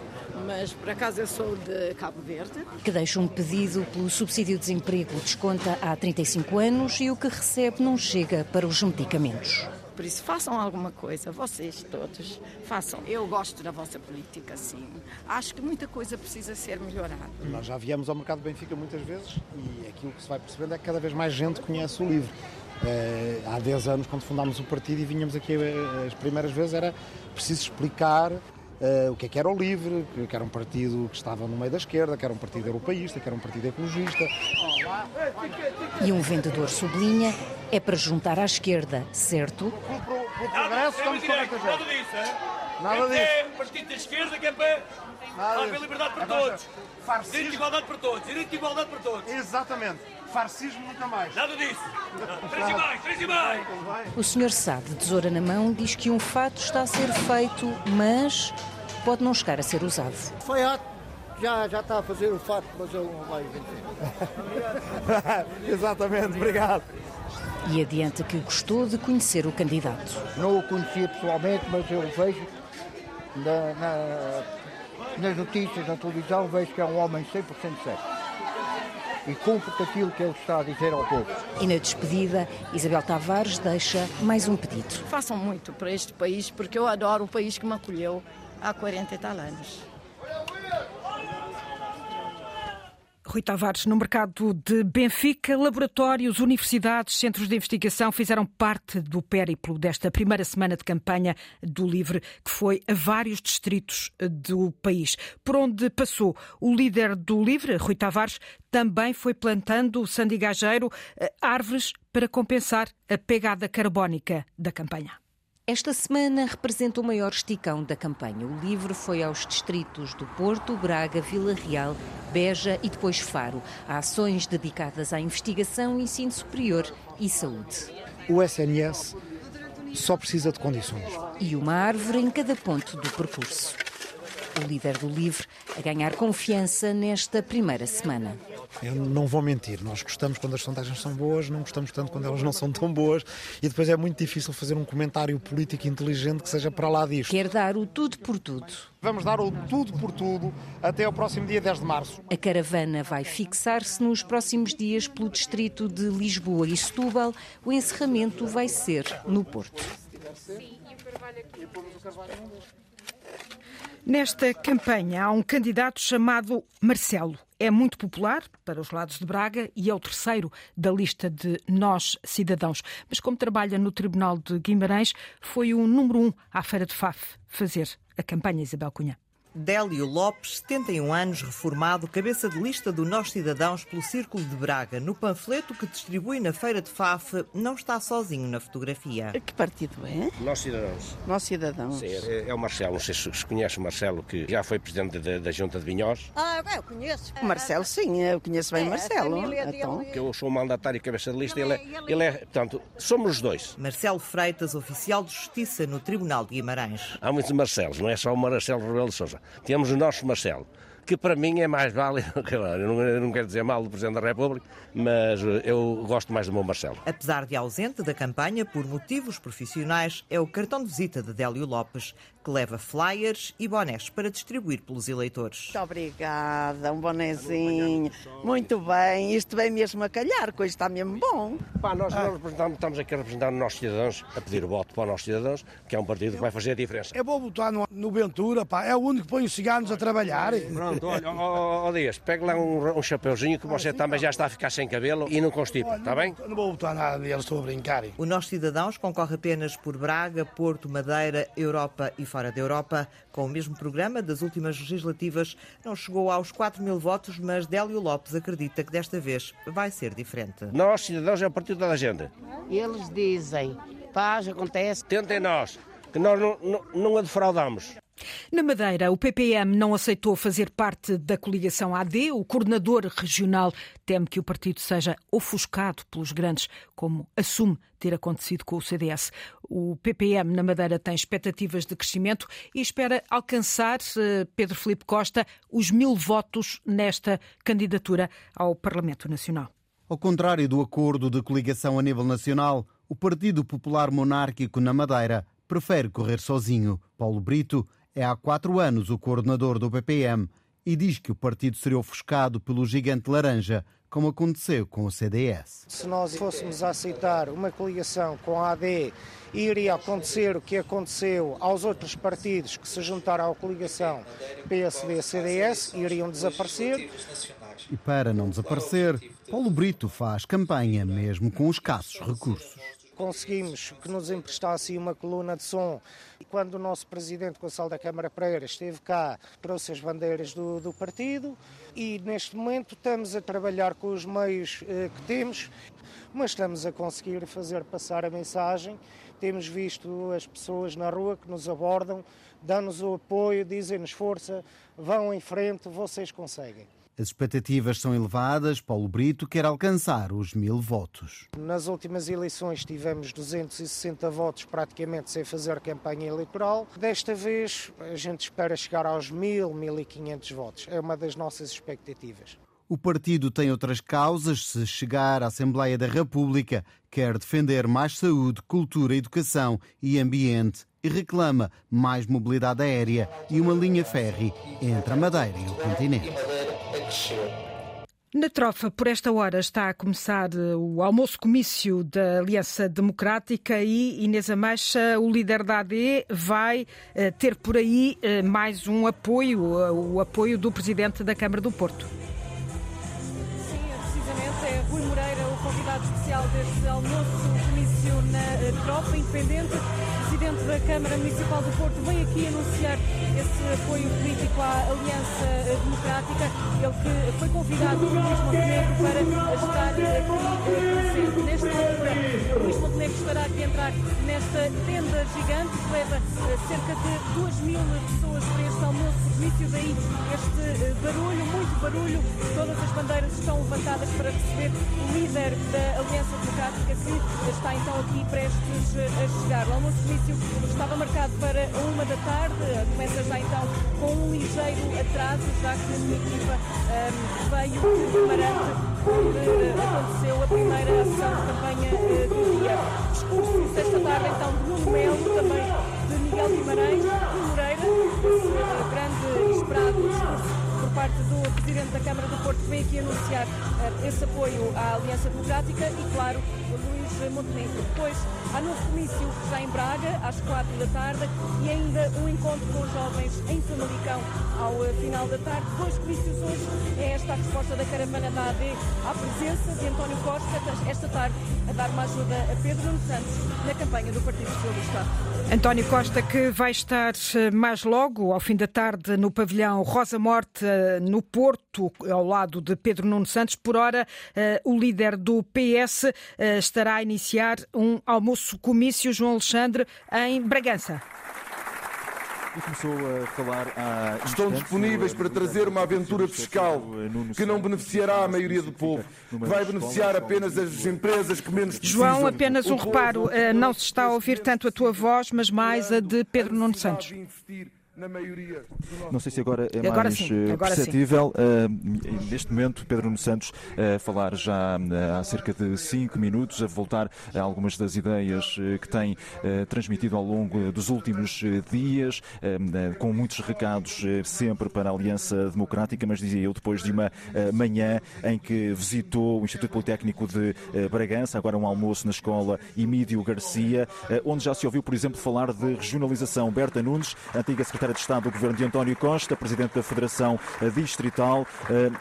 mas por acaso eu sou de Cabo Verde. Que deixa um pedido pelo subsídio de desemprego, desconta há 35 anos e o que recebe não chega para os medicamentos. Por isso, façam alguma coisa, vocês todos, façam. Eu gosto da vossa política, sim. Acho que muita coisa precisa ser melhorada. Nós já viemos ao Mercado Benfica muitas vezes e aquilo que se vai percebendo é que cada vez mais gente conhece o livro. É, há 10 anos, quando fundámos o partido e vinhamos aqui eh, as primeiras vezes, era preciso explicar Uh, o que é que era o LIVRE, que era um partido que estava no meio da esquerda, que era um partido europeísta, que era um partido ecologista. E um vendedor sublinha, é para juntar à esquerda, certo? Pelo progresso, estamos com muita gente. Nada disso, hein? Nada disso. É partido da esquerda que é para haver liberdade para todos. Direito de igualdade para todos. Direito de igualdade para todos. Exatamente. Farcismo nunca mais. Nada disso. Três e mais, três e mais. O senhor Sá, de tesoura na mão, diz que um fato está a ser feito, mas pode não chegar a ser usado. Foi já, já está a fazer o fato, mas ele não vai vencer. Exatamente, obrigado. E adianta que gostou de conhecer o candidato. Não o conhecia pessoalmente, mas eu vejo na, na, nas notícias, na televisão, vejo que é um homem 100% certo e cumpre aquilo que ele está a dizer ao povo. E na despedida, Isabel Tavares deixa mais um pedido. Façam muito para este país, porque eu adoro o país que me acolheu há 40 e tal anos. Rui Tavares, no mercado de Benfica, laboratórios, universidades, centros de investigação fizeram parte do périplo desta primeira semana de campanha do LIVRE, que foi a vários distritos do país. Por onde passou o líder do LIVRE, Rui Tavares, também foi plantando, sandigageiro, eh, árvores para compensar a pegada carbónica da campanha. Esta semana representa o maior esticão da campanha. O livro foi aos distritos do Porto, Braga, Vila Real, Beja e depois Faro. Há ações dedicadas à investigação, ensino superior e saúde. O SNS só precisa de condições. E uma árvore em cada ponto do percurso. O líder do LIVRE a ganhar confiança nesta primeira semana. Eu não vou mentir, nós gostamos quando as sondagens são boas, não gostamos tanto quando elas não são tão boas e depois é muito difícil fazer um comentário político inteligente que seja para lá disto. Quer dar o tudo por tudo. Vamos dar o tudo por tudo até ao próximo dia 10 de março. A caravana vai fixar-se nos próximos dias pelo distrito de Lisboa e Setúbal. O encerramento vai ser no Porto. Sim, e o carvalho aqui. Nesta campanha há um candidato chamado Marcelo. É muito popular para os lados de Braga e é o terceiro da lista de Nós Cidadãos. Mas como trabalha no Tribunal de Guimarães, foi o número um à Feira de Faf fazer a campanha Isabel Cunha. Délio Lopes, 71 anos, reformado, cabeça de lista do Nós Cidadãos pelo Círculo de Braga. No panfleto que distribui na Feira de Faf, não está sozinho na fotografia. Que partido é? Nós Cidadãos. Nós Cidadãos. Sim, é, é o Marcelo, não sei se conhece o Marcelo, que já foi presidente da, da Junta de Vinhós. Ah, eu conheço. O Marcelo, sim, eu conheço bem o é, Marcelo. Então. Que eu sou o mandatário e cabeça de lista, ele é, ele é, portanto, somos os dois. Marcelo Freitas, oficial de Justiça no Tribunal de Guimarães. Há muitos Marcelos, não é só o Marcelo Rebelo de Sousa. Temos o nosso Marcelo, que para mim é mais válido, eu não, eu não quero dizer mal do Presidente da República, mas eh, eu gosto mais do meu Marcelo. Apesar de ausente da campanha por motivos profissionais, é o cartão de visita de Délio Lopes, que leva flyers e bonés para distribuir pelos eleitores. Muito obrigada, um bonezinho. Muito bem, isto vem mesmo a calhar, coisa está mesmo bom. Pá, nós, ah. nós estamos aqui a representar os nossos cidadãos, a pedir o voto para os nossos cidadãos, que é um partido que vai fazer a diferença. É bom votar no, no Ventura, pá, é o único que põe os ciganos a trabalhar. Pronto, olha, ó, ó, Dias, pegue lá um, um chapeuzinho que você também já está a ficar sem cabelo e não constipa, está bem? Não vou votar nada deles, estou a brincar. O Nossos Cidadãos concorre apenas por Braga, Porto, Madeira, Europa e fora da Europa. Com o mesmo programa das últimas legislativas, não chegou aos 4 mil votos, mas Délio Lopes acredita que desta vez vai ser diferente. Nós, cidadãos, é o partido da gente. Eles dizem, paz, acontece. Tentem nós, que nós não, não, não a defraudamos. Na Madeira, o PPM não aceitou fazer parte da coligação AD. O coordenador regional teme que o partido seja ofuscado pelos grandes, como assume ter acontecido com o CDS. O PPM na Madeira tem expectativas de crescimento e espera alcançar, eh, Pedro Felipe Costa, os mil votos nesta candidatura ao Parlamento Nacional. Ao contrário do acordo de coligação a nível nacional, o Partido Popular Monárquico na Madeira prefere correr sozinho. Paulo Brito é há quatro anos o coordenador do PPM e diz que o partido seria ofuscado pelo gigante laranja, como aconteceu com o CDS. Se nós fôssemos aceitar uma coligação com a AD, iria acontecer o que aconteceu aos outros partidos que se juntaram à coligação PSD-CDS, iriam desaparecer. E para não desaparecer, Paulo Brito faz campanha mesmo com escassos recursos conseguimos que nos emprestasse uma coluna de som. E quando o nosso presidente Gonçalo da Câmara Pereira esteve cá, trouxe as bandeiras do, do partido e neste momento estamos a trabalhar com os meios eh, que temos, mas estamos a conseguir fazer passar a mensagem. Temos visto as pessoas na rua que nos abordam, dão-nos o apoio, dizem-nos força, vão em frente, vocês conseguem. As expectativas são elevadas. Paulo Brito quer alcançar os mil votos. Nas últimas eleições tivemos 260 votos praticamente sem fazer campanha eleitoral. Desta vez a gente espera chegar aos mil, 1500 votos. É uma das nossas expectativas. O partido tem outras causas. Se chegar à Assembleia da República, quer defender mais saúde, cultura, educação e ambiente e reclama mais mobilidade aérea e uma linha férrea entre a Madeira e o continente a crescer. Na trofa, por esta hora, está a começar o almoço-comício da Aliança Democrática e Inês Ameixa, o líder da AD, vai eh, ter por aí eh, mais um apoio, eh, o apoio do Presidente da Câmara do Porto. Sim, é precisamente é Rui Moreira, o convidado especial deste almoço-comício na trofa independente Presidente da Câmara Municipal do Porto vem aqui anunciar esse apoio político à Aliança eh, Democrática. Ele que foi convidado por Luís Montenegro para estar aqui presente. Nesta altura, Luís Montenegro estará aqui a entrar nesta tenda gigante que leva cerca de 2 mil pessoas para este almoço. Comício daí este barulho, muito barulho. Todas as bandeiras estão levantadas para receber o líder da Aliança Democrática que está então aqui prestes a chegar. O almoço comício estava marcado para uma da tarde, começa já então com um ligeiro atraso, já que a minha equipa um, veio de Marante, onde aconteceu a primeira ação de campanha uh, do dia. Discurso sexta tarde então de Nuno Melo, também de Miguel Guimarães, de Moreira, esse grande esperado discurso por parte do Presidente da Câmara do Porto, que vem aqui anunciar uh, esse apoio à Aliança Democrática e, claro, Luís Montenegro. Depois há novo comício já em Braga, às quatro da tarde, e ainda um encontro com os jovens em Famalicão ao uh, final da tarde. Dois comícios hoje. É esta a resposta da caravana da AD à presença de António Costa, esta tarde, a dar uma ajuda a Pedro Nuno Santos na campanha do Partido Socialista. António Costa, que vai estar eh, mais logo, ao fim da tarde, no pavilhão Rosa Morte, no Porto, ao lado de Pedro Nuno Santos. Por hora, o líder do PS estará a iniciar um almoço-comício, João Alexandre, em Bragança. E começou a falar Estão disponíveis para trazer uma aventura fiscal que não beneficiará a maioria do povo, que vai beneficiar apenas as empresas que menos precisam. João, apenas um reparo, não se está a ouvir tanto a tua voz, mas mais a de Pedro Nuno Santos na maioria. Não sei se agora é agora mais sim, agora perceptível. Uh, neste momento, Pedro Nuno Santos a uh, falar já uh, há cerca de cinco minutos, a voltar a algumas das ideias que tem transmitido ao longo dos últimos dias, com muitos recados sempre para a Aliança Democrática, mas dizia eu, depois de uma manhã em que visitou o Instituto Politécnico de Bragança, agora um almoço na escola Emílio Garcia, onde já se ouviu, por exemplo, falar de regionalização. Berta Nunes, antiga secretária de Estado do governo de António Costa, presidente da Federação Distrital,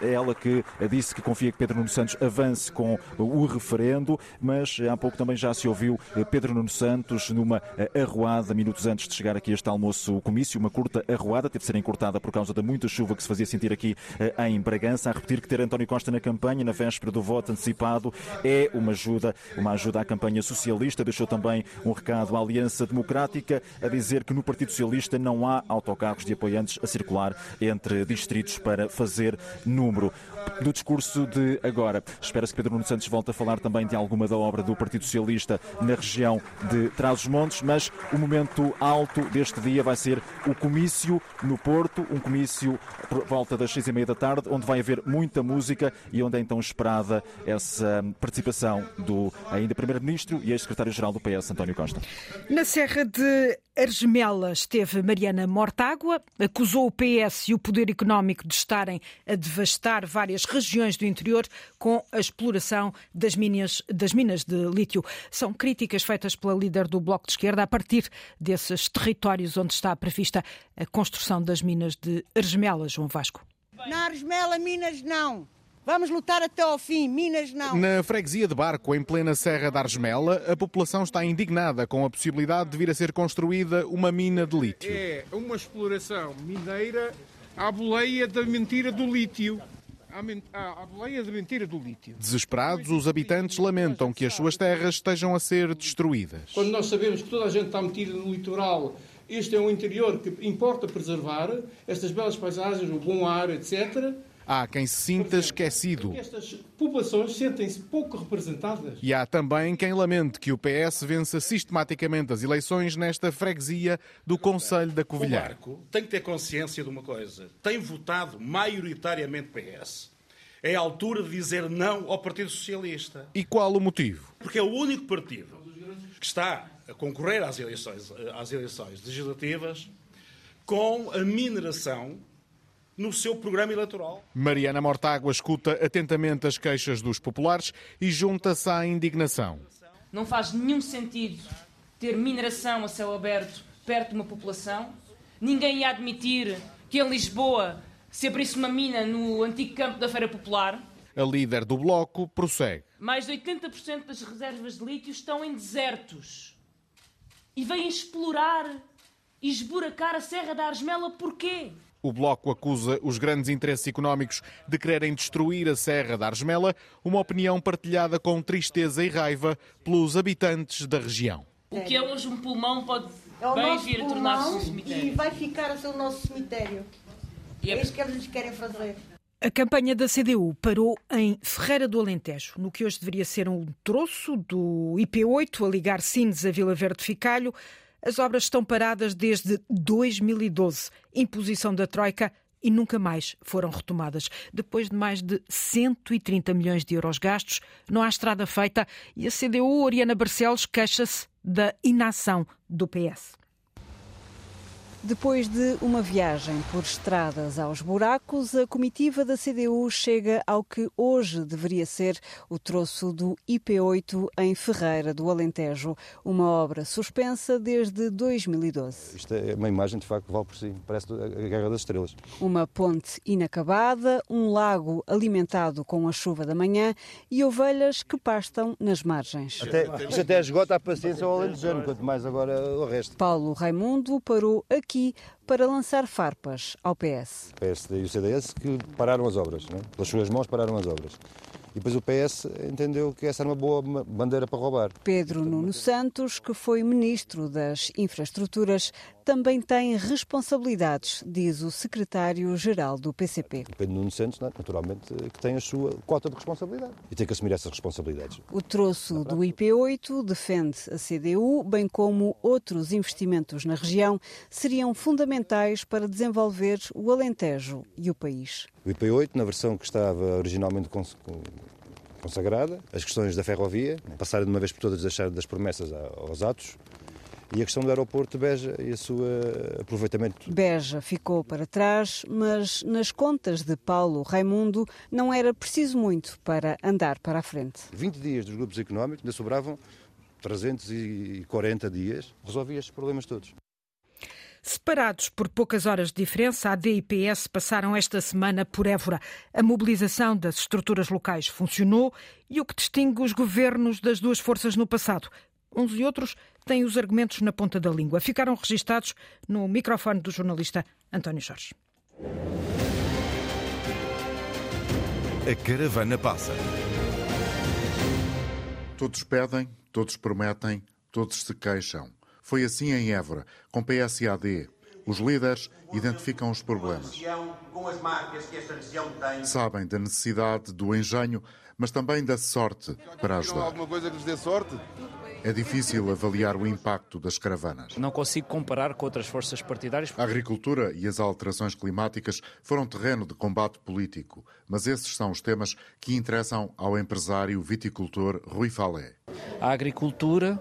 é ela que disse que confia que Pedro Nuno Santos avance com o referendo, mas há pouco também já se ouviu Pedro Nuno Santos numa arruada, minutos antes de chegar aqui a este almoço o comício, uma curta arruada, teve de ser encurtada por causa da muita chuva que se fazia sentir aqui em Bragança, a repetir que ter António Costa na campanha, na véspera do voto antecipado, é uma ajuda, uma ajuda à campanha socialista, deixou também um recado à Aliança Democrática, a dizer que no Partido Socialista não há autocarros de apoiantes a circular entre distritos para fazer número. Do discurso de agora, espera-se que Pedro Nuno Santos volte a falar também de alguma da obra do Partido Socialista na região de Trás-os-Montes, mas o momento alto deste dia vai ser o comício no Porto, um comício por volta das seis e meia da tarde, onde vai haver muita música e onde é então esperada essa participação do ainda Primeiro-Ministro e ex-Secretário-Geral do PS, António Costa. Na Serra de Argemelas esteve Mariana Mortágua, acusou o PS e o poder económico de estarem a devastar várias regiões do interior com a exploração das minas, das minas de lítio. São críticas feitas pela líder do Bloco de Esquerda a partir desses territórios onde está prevista a construção das minas de Argemelas, João Vasco. Na Argemela, Minas não. Vamos lutar até ao fim, Minas não. Na freguesia de Barco, em plena Serra da Argemela, a população está indignada com a possibilidade de vir a ser construída uma mina de lítio. É uma exploração mineira à boleia da mentira do lítio. À boleia da mentira do lítio. Desesperados, os habitantes lamentam que as suas terras estejam a ser destruídas. Quando nós sabemos que toda a gente está metida no litoral, este é um interior que importa preservar, estas belas paisagens, o bom ar, etc. Há quem se sinta esquecido. Estas populações sentem-se pouco representadas. E há também quem lamente que o PS vença sistematicamente as eleições nesta freguesia do Conselho da Covilhã. O Marco tem que ter consciência de uma coisa. Tem votado maioritariamente PS. É a altura de dizer não ao Partido Socialista. E qual o motivo? Porque é o único partido que está a concorrer às eleições, às eleições legislativas com a mineração no seu programa eleitoral. Mariana Mortágua escuta atentamente as queixas dos populares e junta-se à indignação. Não faz nenhum sentido ter mineração a céu aberto perto de uma população. Ninguém ia admitir que em Lisboa se abrisse uma mina no antigo campo da Feira Popular. A líder do bloco prossegue. Mais de 80% das reservas de lítio estão em desertos. E vêm explorar e esburacar a Serra da Argemela porquê? O Bloco acusa os grandes interesses económicos de quererem destruir a Serra da Argemela, uma opinião partilhada com tristeza e raiva pelos habitantes da região. O que é hoje um pulmão pode É o bem nosso vir a tornar-se um cemitério. e vai ficar a ser o nosso cemitério. E é É isso que eles querem fazer. A campanha da CDU parou em Ferreira do Alentejo, no que hoje deveria ser um troço do IP8 a ligar Sines a Vila Verde Ficalho. As obras estão paradas desde 2012, imposição da Troika, e nunca mais foram retomadas. Depois de mais de 130 milhões de euros gastos, não há estrada feita e a CDU, Oriana Barcelos, queixa-se da inação do PS. Depois de uma viagem por estradas aos buracos, a comitiva da CDU chega ao que hoje deveria ser o troço do IP8 em Ferreira do Alentejo, uma obra suspensa desde 2012. Isto é uma imagem, de facto, que vale por si. Parece a Guerra das Estrelas. Uma ponte inacabada, um lago alimentado com a chuva da manhã e ovelhas que pastam nas margens. Até, isto até esgota a paciência ao alentejano, quanto mais agora o resto. Paulo Raimundo parou aqui para lançar farpas ao PS. O PSD e o CDS que pararam as obras, né? pelas suas mãos pararam as obras. E depois o PS entendeu que essa era uma boa bandeira para roubar. Pedro Nuno Santos, que foi ministro das Infraestruturas, também tem responsabilidades, diz o secretário-geral do PCP. O Pedro Nuno Santos, naturalmente, que tem a sua cota de responsabilidade e tem que assumir essas responsabilidades. O troço do IP8 defende a CDU, bem como outros investimentos na região, seriam fundamentais para desenvolver o Alentejo e o país. O IP8, na versão que estava originalmente consagrada, as questões da ferrovia, passarem de uma vez por todas deixar das promessas aos atos, e a questão do aeroporto de Beja e o seu aproveitamento. Beja ficou para trás, mas nas contas de Paulo Raimundo não era preciso muito para andar para a frente. 20 dias dos grupos económicos, ainda sobravam 340 dias, resolvia estes problemas todos. Separados por poucas horas de diferença, a AD e PS passaram esta semana por Évora. A mobilização das estruturas locais funcionou e o que distingue os governos das duas forças no passado. Uns e outros têm os argumentos na ponta da língua. Ficaram registados no microfone do jornalista António Jorge. A caravana passa. Todos pedem, todos prometem, todos se queixam. Foi assim em Évora, com PSAD. Os líderes identificam os problemas. Sabem da necessidade do engenho, mas também da sorte para ajudar. alguma coisa que lhes dê sorte? É difícil avaliar o impacto das caravanas. Não consigo comparar com outras forças partidárias. A agricultura e as alterações climáticas foram terreno de combate político, mas esses são os temas que interessam ao empresário viticultor Rui Falé. A agricultura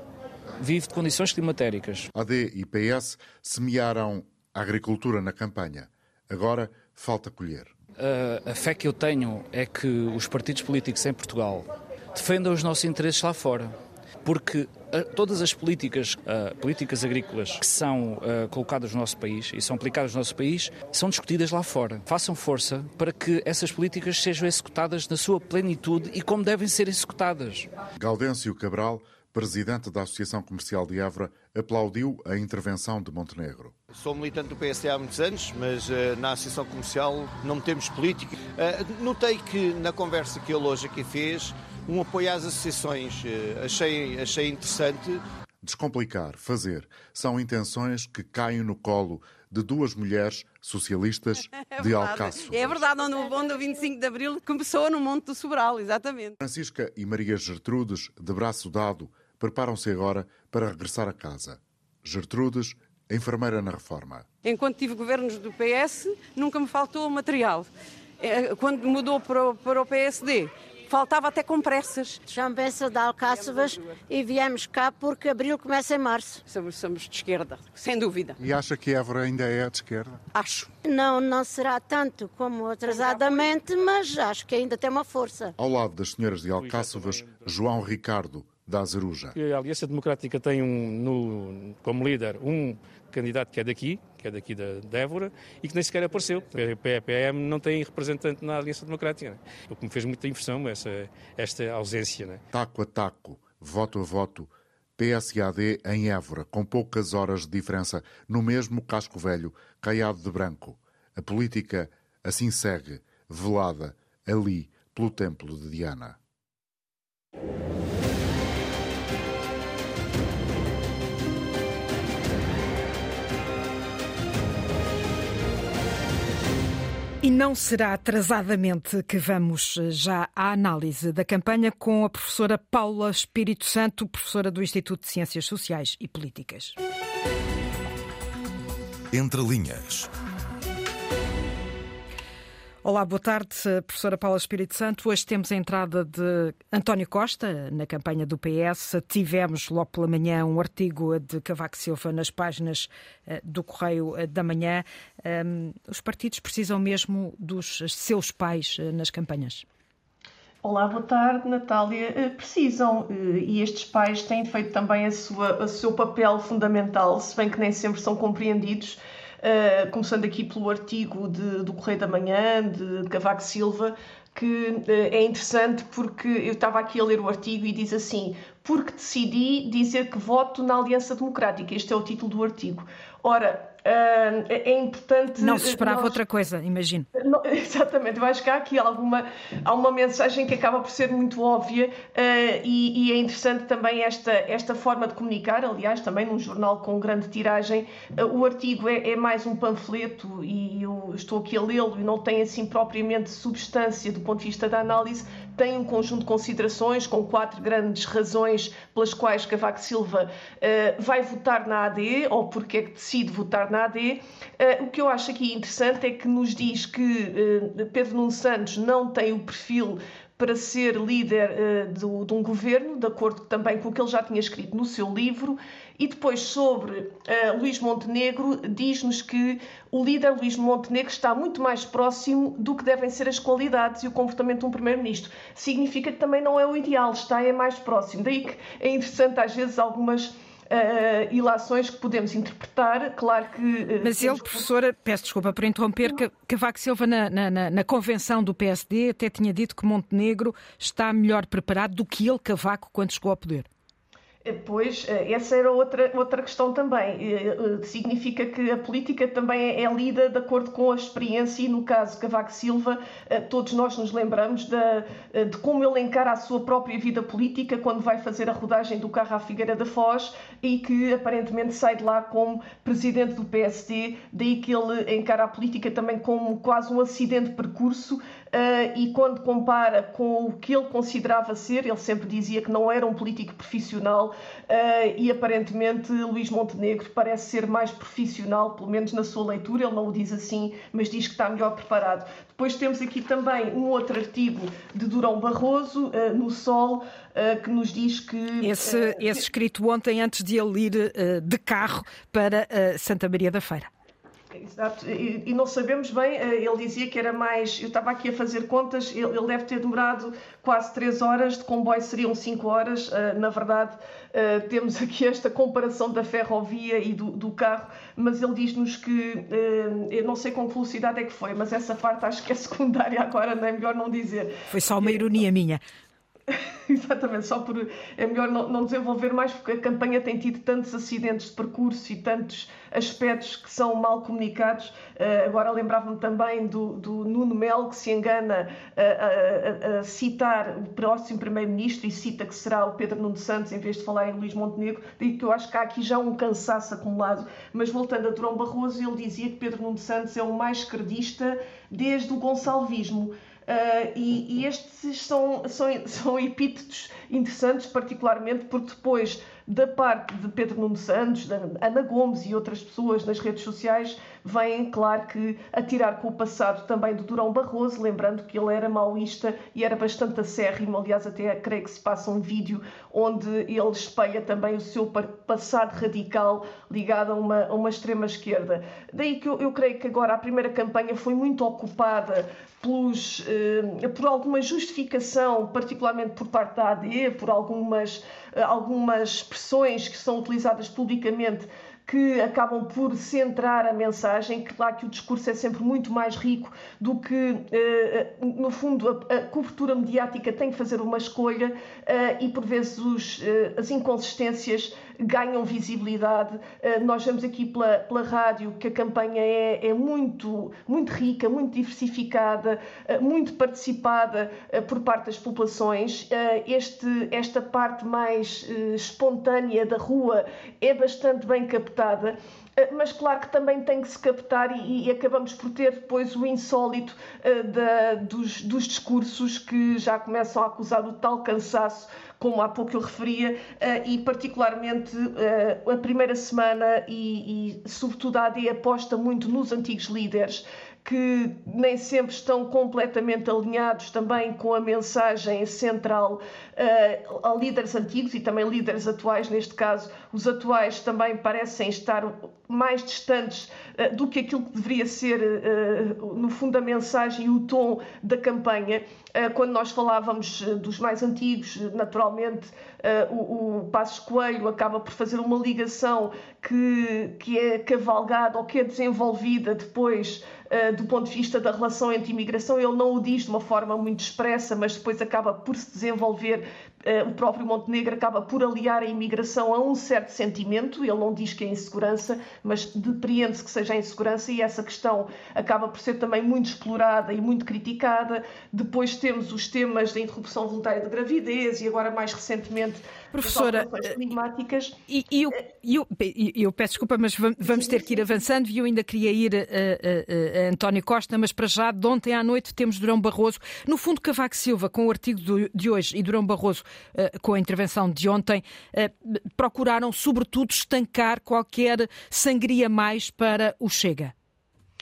vive de condições climatéricas. AD e PS semearam a agricultura na campanha. Agora falta colher. A, a fé que eu tenho é que os partidos políticos em Portugal defendam os nossos interesses lá fora. Porque uh, todas as políticas, uh, políticas agrícolas que são uh, colocadas no nosso país e são aplicadas no nosso país são discutidas lá fora. Façam força para que essas políticas sejam executadas na sua plenitude e como devem ser executadas. Gaudêncio Cabral presidente da Associação Comercial de Évora, aplaudiu a intervenção de Montenegro. Sou militante do PSD há muitos anos, mas uh, na Associação Comercial não temos política. Uh, notei que na conversa que ele hoje aqui fez, um apoio às associações. Uh, achei, achei interessante. Descomplicar, fazer, são intenções que caem no colo de duas mulheres socialistas é de Alcaço. É verdade, onde, onde o 25 de Abril começou no Monte do Sobral, exatamente. Francisca e Maria Gertrudes, de braço dado, preparam-se agora para regressar a casa. Gertrudes, enfermeira na reforma. Enquanto tive governos do PS, nunca me faltou material. Quando mudou para o, para o PSD, faltava até compressas. Chamo-se de Alcáçovas e viemos cá porque abril começa em março. Somos, somos de esquerda, sem dúvida. E acha que Évora ainda é de esquerda? Acho. Não, não será tanto como atrasadamente, mas acho que ainda tem uma força. Ao lado das senhoras de Alcáçovas, João Ricardo, da Azeruja. A Aliança Democrática tem um, no, como líder um candidato que é daqui, que é daqui da, da Évora, e que nem sequer apareceu. A PPM não tem representante na Aliança Democrática. Né? O que me fez muita impressão essa, esta ausência. Né? Taco a taco, voto a voto, PSAD em Évora, com poucas horas de diferença, no mesmo casco velho, caiado de branco. A política assim segue, velada, ali, pelo templo de Diana. E não será atrasadamente que vamos eh, já à análise da campanha com a professora Paula Espírito Santo, professora do Instituto de Ciências Sociais e Políticas. Entre linhas. Olá, boa tarde, professora Paula Espírito Santo. Hoje temos a entrada de António Costa na campanha do PS. Tivemos logo pela manhã um artigo de Cavaco Silva nas páginas eh, do Correio eh, da Manhã. Os partidos precisam mesmo dos seus pais eh, nas campanhas? Olá, boa tarde, Natália. Precisam e estes pais têm feito também a sua, o seu papel fundamental, se bem que nem sempre são compreendidos uh, começando aqui pelo artigo de, do Correio da Manhã, de Cavaco Silva, que uh, é interessante porque eu estava aqui a ler o artigo e diz assim: porque decidi dizer que voto na Aliança Democrática. Este é o título do artigo. Ora, é importante. Não se esperava nós... outra coisa, imagino. Não, exatamente, eu acho que há aqui alguma há uma mensagem que acaba por ser muito óbvia uh, e, e, é interessante também esta, esta forma de comunicar. Aliás, também num jornal com grande tiragem, uh, o artigo é, é, mais um panfleto e eu estou aqui a lê-lo e não tem assim propriamente substância do ponto de vista da análise, tem um conjunto de considerações com quatro grandes razões pelas quais Cavaco Silva uh, vai votar na AD ou porque é que decide votar na AD. Uh, eh, o que eu acho aqui interessante é que nos diz que uh, Pedro Nuno Santos não tem o perfil para ser líder uh, do, de um governo, de acordo também com o que ele já tinha escrito no seu livro, e depois sobre uh, Luís Montenegro, diz-nos que o líder Luís Montenegro está muito mais próximo do que devem ser as qualidades e o comportamento de um primeiro-ministro. Significa que também não é o ideal, está é mais próximo. Daí que é interessante às vezes algumas uh, ilações que podemos interpretar. Claro que. Uh, Mas ele, professora, peço desculpa por interromper, que Cavaco Silva, na, na, na, convenção do PSD, até tinha dito que Montenegro está melhor preparado do que ele, Cavaco, quando chegou ao poder. Pois, eh, essa era outra, outra questão também. Eh, eh, significa que a política também é lida de acordo com a experiência e, no caso Cavaco Silva, todos nós nos lembramos de, de como ele encara a sua própria vida política quando vai fazer a rodagem do carro à Figueira da Foz e que aparentemente sai de lá como presidente do PSD, daí que ele encara a política também como quase um acidente de percurso e quando compara com o que ele considerava ser, ele sempre dizia que não era um político profissional uh, e aparentemente Luís Montenegro parece ser mais profissional, pelo menos na sua leitura, ele não o diz assim, mas diz que está melhor preparado. Depois temos aqui também um outro artigo de Durão Barroso, uh, no Sol, que nos diz que. Esse, esse escrito ontem, antes de ele ir de carro para Santa Maria da Feira. E, e, não sabemos bem, eh, ele dizia que era mais, eu estava aqui a fazer contas, ele, deve ter demorado quase 3 horas, de comboio seriam 5 horas, uh, na verdade uh, temos aqui esta comparação da ferrovia e do, do carro, mas ele diz-nos que, eu não sei com que velocidade é que foi, mas essa parte acho que é secundária agora, não é melhor não dizer. Foi só uma ironia minha. Exatamente, só por. É melhor não, não, desenvolver mais, porque a campanha tem tido tantos acidentes de percurso e tantos aspectos que são mal comunicados. Uh, agora lembrava-me também do, do, Nuno Melo, que se engana a, a, a citar o próximo Primeiro-Ministro e cita que será o Pedro Nuno Santos em vez de falar em Luís Montenegro. Daí que eu acho que há aqui já um cansaço acumulado. Mas voltando a Durão Barroso, ele dizia que Pedro Nuno Santos é o mais esquerdista desde o Gonçalvismo. Uh, e, e, estes são, são, são epítetos interessantes, particularmente porque depois da parte de Pedro Nuno Santos, da Ana Gomes e outras pessoas nas redes sociais, vêm, claro que, atirar com o passado também do Durão Barroso, lembrando que ele era maoísta e era bastante acérrimo. Aliás, até creio que se passa um vídeo onde ele espelha também o seu passado radical ligado a uma, a uma extrema-esquerda. Daí que eu, eu creio que agora a primeira campanha foi muito ocupada pelos, eh, por alguma justificação, particularmente por parte da AD, por algumas, eh, algumas expressões que são utilizadas publicamente que acabam por centrar a mensagem. Claro que o discurso é sempre muito mais rico do que, eh, no fundo, a cobertura mediática tem que fazer uma escolha e, por vezes, os, as inconsistências ganham visibilidade. Eh, nós vemos aqui pela, pela rádio que a campanha é, é muito, muito rica, muito diversificada, eh, muito participada eh, por parte das populações. Este, esta parte mais espontânea da rua é bastante bem captada mas claro que também tem que se captar e, e acabamos por ter depois o insólito uh, da, dos, dos, discursos que já começam a acusar o tal cansaço como há pouco eu referia, eh, e particularmente eh, a primeira semana e, e sobretudo a AD aposta muito nos antigos líderes que nem sempre estão completamente alinhados também com a mensagem central uh, a líderes antigos e também líderes atuais, neste caso, os atuais também parecem estar mais distantes uh, do que aquilo que deveria ser, uh, no fundo, a mensagem e o tom da campanha. quando nós falávamos dos mais antigos, naturalmente, o, o Passos Coelho acaba por fazer uma ligação que, que é cavalgada ou que é desenvolvida depois eh, do ponto de vista da relação entre imigração, ele não o diz de uma forma muito expressa, mas depois acaba por se desenvolver o próprio Montenegro acaba por aliar a imigração a um certo sentimento, ele não diz que é insegurança, mas depreende-se que seja insegurança e essa questão acaba por ser também muito explorada e muito criticada. Depois temos os temas da interrupção voluntária de gravidez e agora mais recentemente Professora, eh, climáticas. E, e eu, eu, eu, peço desculpa, mas vamos ter que ir avançando e eu ainda queria ir a, a, a, António Costa, mas para já, de ontem à noite temos Durão Barroso. No fundo, Cavaco Silva, com o artigo de hoje, e Durão Barroso eh, com a intervenção de ontem, eh, procuraram, sobretudo, estancar qualquer sangria mais para o Chega.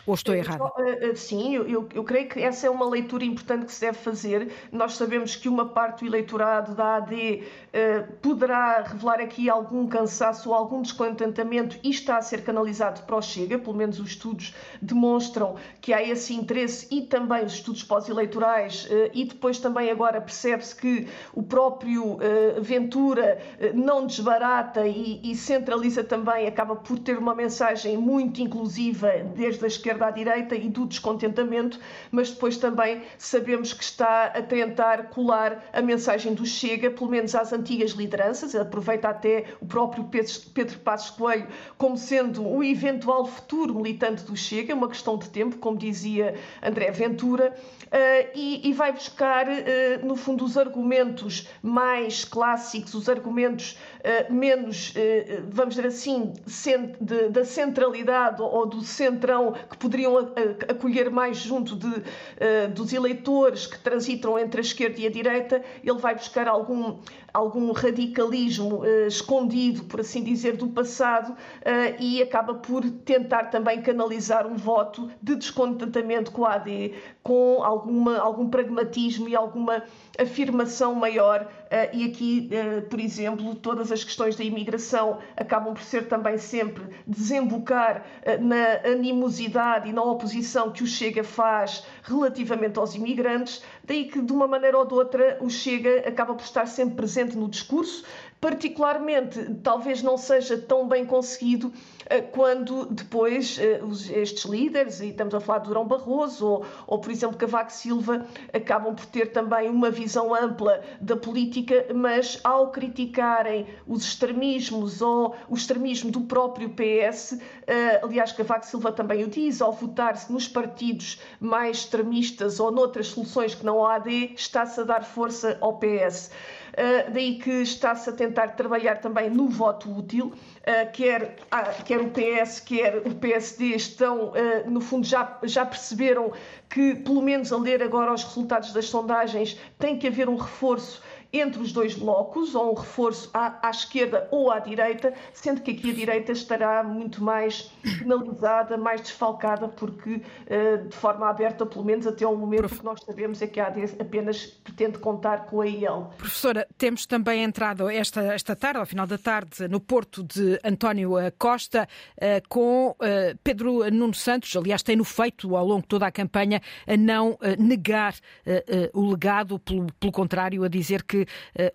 Ou estou errada? Eh, eh, sim, eu, eu, creio que essa é uma leitura importante que se deve fazer. Nós sabemos que uma parte do eleitorado da AD eh, poderá revelar aqui algum cansaço ou algum descontentamento e está a ser canalizado para o Chega, pelo menos os estudos demonstram que há esse interesse e também os estudos pós-eleitorais e depois também agora percebe-se que o próprio Ventura não desbarata e, e centraliza também, acaba por ter uma mensagem muito inclusiva desde a esquerda esquerda à direita e do descontentamento, mas depois também sabemos que está a tentar colar a mensagem do Chega, pelo menos às antigas lideranças, aproveita até o próprio Pedro Passos Coelho como sendo o eventual futuro militante do Chega, uma questão de tempo, como dizia André Ventura, eh, e vai buscar, eh, no fundo, os argumentos mais clássicos, os argumentos eh, menos, vamos dizer assim, da centralidade ou do centrão que poderiam acolher mais junto de, uh, dos eleitores que transitam entre a esquerda e a direita, ele vai buscar algum, algum radicalismo uh, escondido, por assim dizer, do passado uh, e acaba por tentar também canalizar um voto de descontentamento com a AD, com alguma, algum pragmatismo e alguma afirmação maior. e aqui, por exemplo, todas as questões da imigração acabam por ser também sempre desembocar na animosidade e na oposição que o Chega faz relativamente aos imigrantes, daí que, de uma maneira ou de outra, o Chega acaba por estar sempre presente no discurso, particularmente, talvez não seja tão bem conseguido eh, quando depois eh, estes líderes, e estamos a falar de Durão Barroso ou, ou, por exemplo, Cavaco Silva, acabam por ter também uma visão ampla da política, mas ao criticarem os extremismos ou o extremismo do próprio PS, eh, aliás, Cavaco Silva também o diz, ao votar-se nos partidos mais extremistas ou noutras soluções que não a AD, está-se a dar força ao PS. Uh, daí que está-se a tentar trabalhar também no voto útil, uh, quer, uh, quer o PS, quer o PSD estão, uh, no fundo, já, já perceberam que, pelo menos a ler agora os resultados das sondagens, tem que haver um reforço entre os dois blocos, ou um reforço à, à esquerda ou à direita, sendo que aqui a direita estará muito mais penalizada, mais desfalcada, porque de forma aberta, pelo menos até ao momento, o que nós sabemos é que a AD apenas pretende contar com a IEL. Professora, temos também entrado esta, esta tarde, ao final da tarde, no Porto de António Costa, com Pedro Nuno Santos, aliás, tem-no feito ao longo de toda a campanha, a não negar o legado, pelo, pelo contrário, a dizer que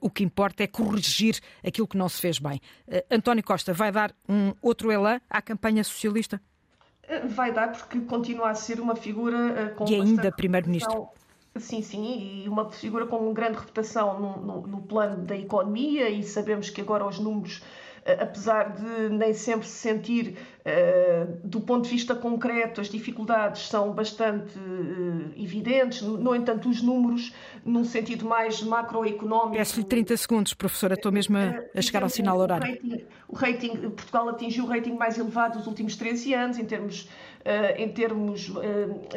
o que importa é corrigir aquilo que não se fez bem. António Costa vai dar um outro elan à campanha socialista? Vai dar, porque continua a ser uma figura com. E ainda Primeiro-Ministro. Sim, sim, e uma figura com grande reputação no, no, no, plano da economia, e sabemos que agora os números, apesar de nem sempre se sentir do ponto de vista concreto, as dificuldades são bastante evidentes. No entanto, os números, num sentido mais macroeconómico. Peço-lhe 30 segundos, professora, estou mesmo a, a chegar ao sinal horário. O rating, o rating, Portugal atingiu o rating mais elevado dos últimos 13 anos, em termos, em termos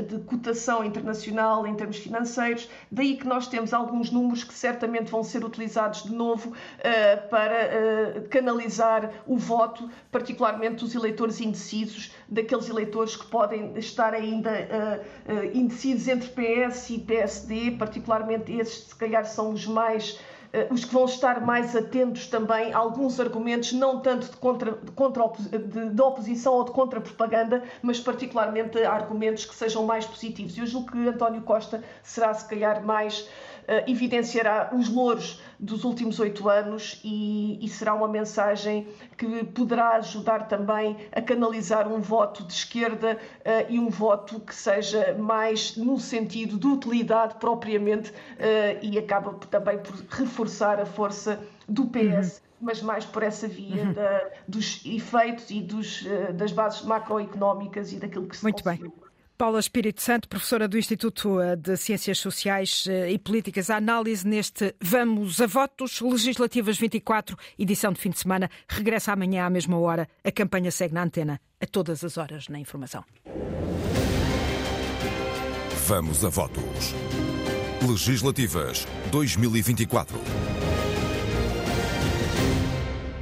de cotação internacional, em termos financeiros. Daí que nós temos alguns números que certamente vão ser utilizados de novo para canalizar o voto, particularmente os eleitores indecisos, daqueles eleitores que podem estar ainda uh, uh, indecisos entre PS e PSD, particularmente esses, se calhar, são os mais os que vão estar mais atentos também a alguns argumentos, não tanto de, contra, de, contra, de, de oposição ou de contra-propaganda, mas particularmente argumentos que sejam mais positivos. Eu julgo que António Costa será, se calhar, mais Uh, evidenciará os louros dos últimos oito anos e, e, será uma mensagem que poderá ajudar também a canalizar um voto de esquerda uh, e um voto que seja mais no sentido de utilidade propriamente uh, e acaba também por reforçar a força do PS. Uhum mas mais por essa via uhum. da, dos efeitos e dos, das bases macroeconómicas e daquilo que se Muito conseguiu. bem. Paula Espírito Santo, professora do Instituto eh, de Ciências Sociais eh, e Políticas, a análise neste Vamos a Votos, Legislativas 24, edição de fim de semana. Regressa amanhã à mesma hora. A campanha segue na antena, a todas as horas na informação. Vamos a Votos. Legislativas 2024.